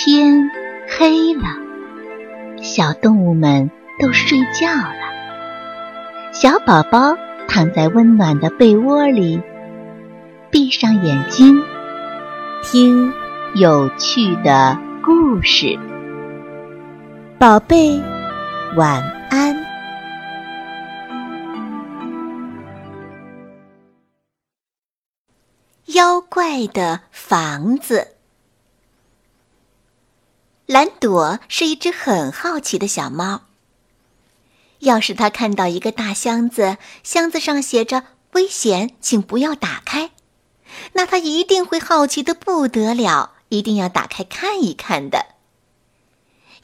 天黑了，小动物们都睡觉了。小宝宝躺在温暖的被窝里，闭上眼睛，听有趣的故事。宝贝，晚安。妖怪的房子。蓝朵是一只很好奇的小猫。要是它看到一个大箱子，箱子上写着“危险，请不要打开”，那它一定会好奇的不得了，一定要打开看一看的。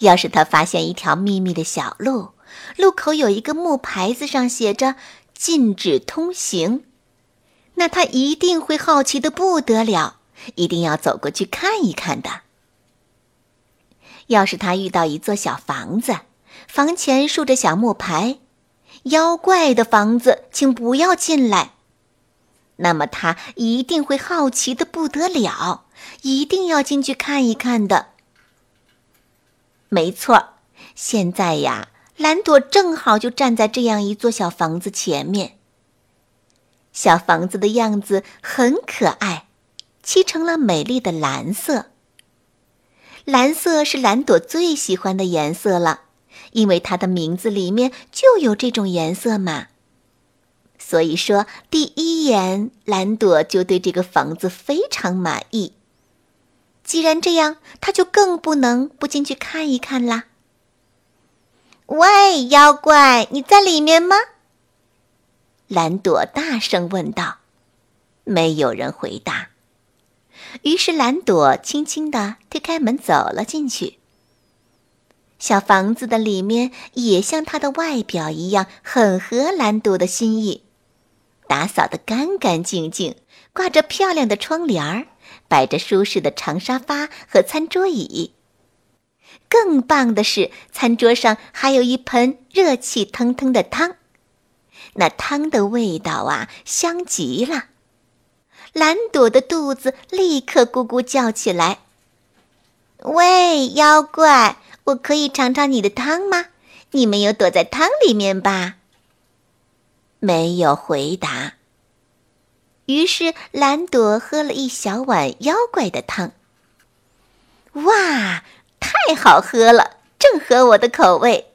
要是它发现一条秘密的小路，路口有一个木牌子，上写着“禁止通行”，那它一定会好奇的不得了，一定要走过去看一看的。要是他遇到一座小房子，房前竖着小木牌，“妖怪的房子，请不要进来”，那么他一定会好奇的不得了，一定要进去看一看的。没错，现在呀，蓝朵正好就站在这样一座小房子前面。小房子的样子很可爱，漆成了美丽的蓝色。蓝色是蓝朵最喜欢的颜色了，因为它的名字里面就有这种颜色嘛。所以说，第一眼蓝朵就对这个房子非常满意。既然这样，他就更不能不进去看一看啦。喂，妖怪，你在里面吗？蓝朵大声问道。没有人回答。于是蓝朵轻轻地推开门走了进去。小房子的里面也像它的外表一样，很合蓝朵的心意，打扫得干干净净，挂着漂亮的窗帘儿，摆着舒适的长沙发和餐桌椅。更棒的是，餐桌上还有一盆热气腾腾的汤，那汤的味道啊，香极了。蓝朵的肚子立刻咕咕叫起来。喂，妖怪，我可以尝尝你的汤吗？你没有躲在汤里面吧？没有回答。于是蓝朵喝了一小碗妖怪的汤。哇，太好喝了，正合我的口味。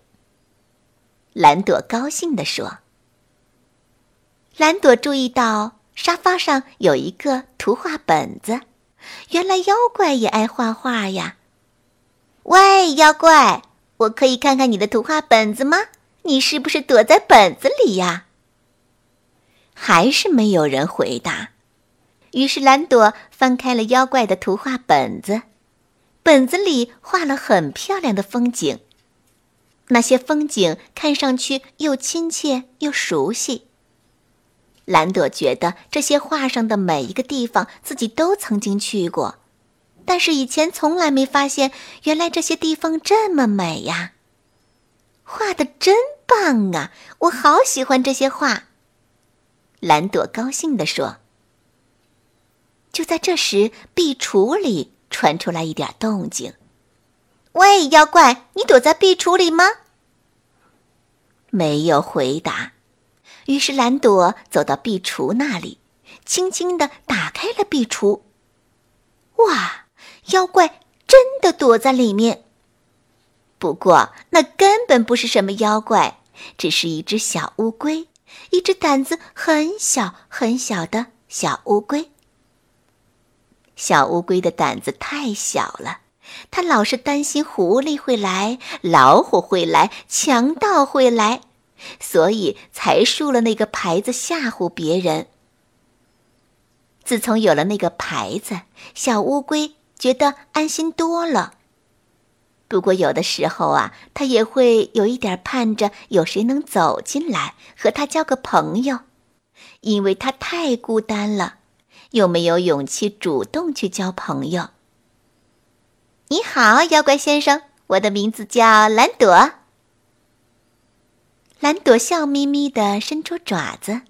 蓝朵高兴地说。蓝朵注意到。沙发上有一个图画本子，原来妖怪也爱画画呀。喂，妖怪，我可以看看你的图画本子吗？你是不是躲在本子里呀？还是没有人回答。于是蓝朵翻开了妖怪的图画本子，本子里画了很漂亮的风景，那些风景看上去又亲切又熟悉。蓝朵觉得这些画上的每一个地方自己都曾经去过，但是以前从来没发现，原来这些地方这么美呀！画的真棒啊！我好喜欢这些画。蓝朵高兴地说。就在这时，壁橱里传出来一点动静。“喂，妖怪，你躲在壁橱里吗？”没有回答。于是蓝朵走到壁橱那里，轻轻地打开了壁橱。哇，妖怪真的躲在里面。不过那根本不是什么妖怪，只是一只小乌龟，一只胆子很小很小的小乌龟。小乌龟的胆子太小了，它老是担心狐狸会来，老虎会来，强盗会来。所以才竖了那个牌子吓唬别人。自从有了那个牌子，小乌龟觉得安心多了。不过有的时候啊，它也会有一点盼着有谁能走进来和它交个朋友，因为它太孤单了，又没有勇气主动去交朋友。你好，妖怪先生，我的名字叫蓝朵。蓝朵笑眯眯地伸出爪子，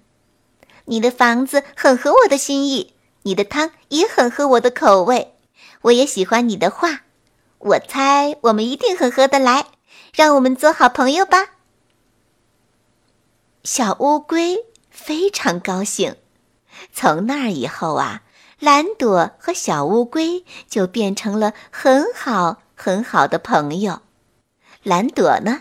你的房子很合我的心意，你的汤也很合我的口味，我也喜欢你的画，我猜我们一定很合得来，让我们做好朋友吧。小乌龟非常高兴。从那儿以后啊，蓝朵和小乌龟就变成了很好很好的朋友。蓝朵呢，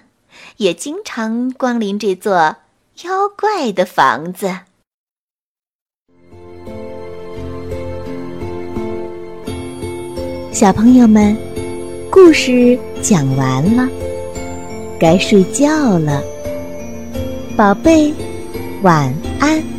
也经常光临这座妖怪的房子。小朋友们，故事讲完了，该睡觉了，宝贝，晚安。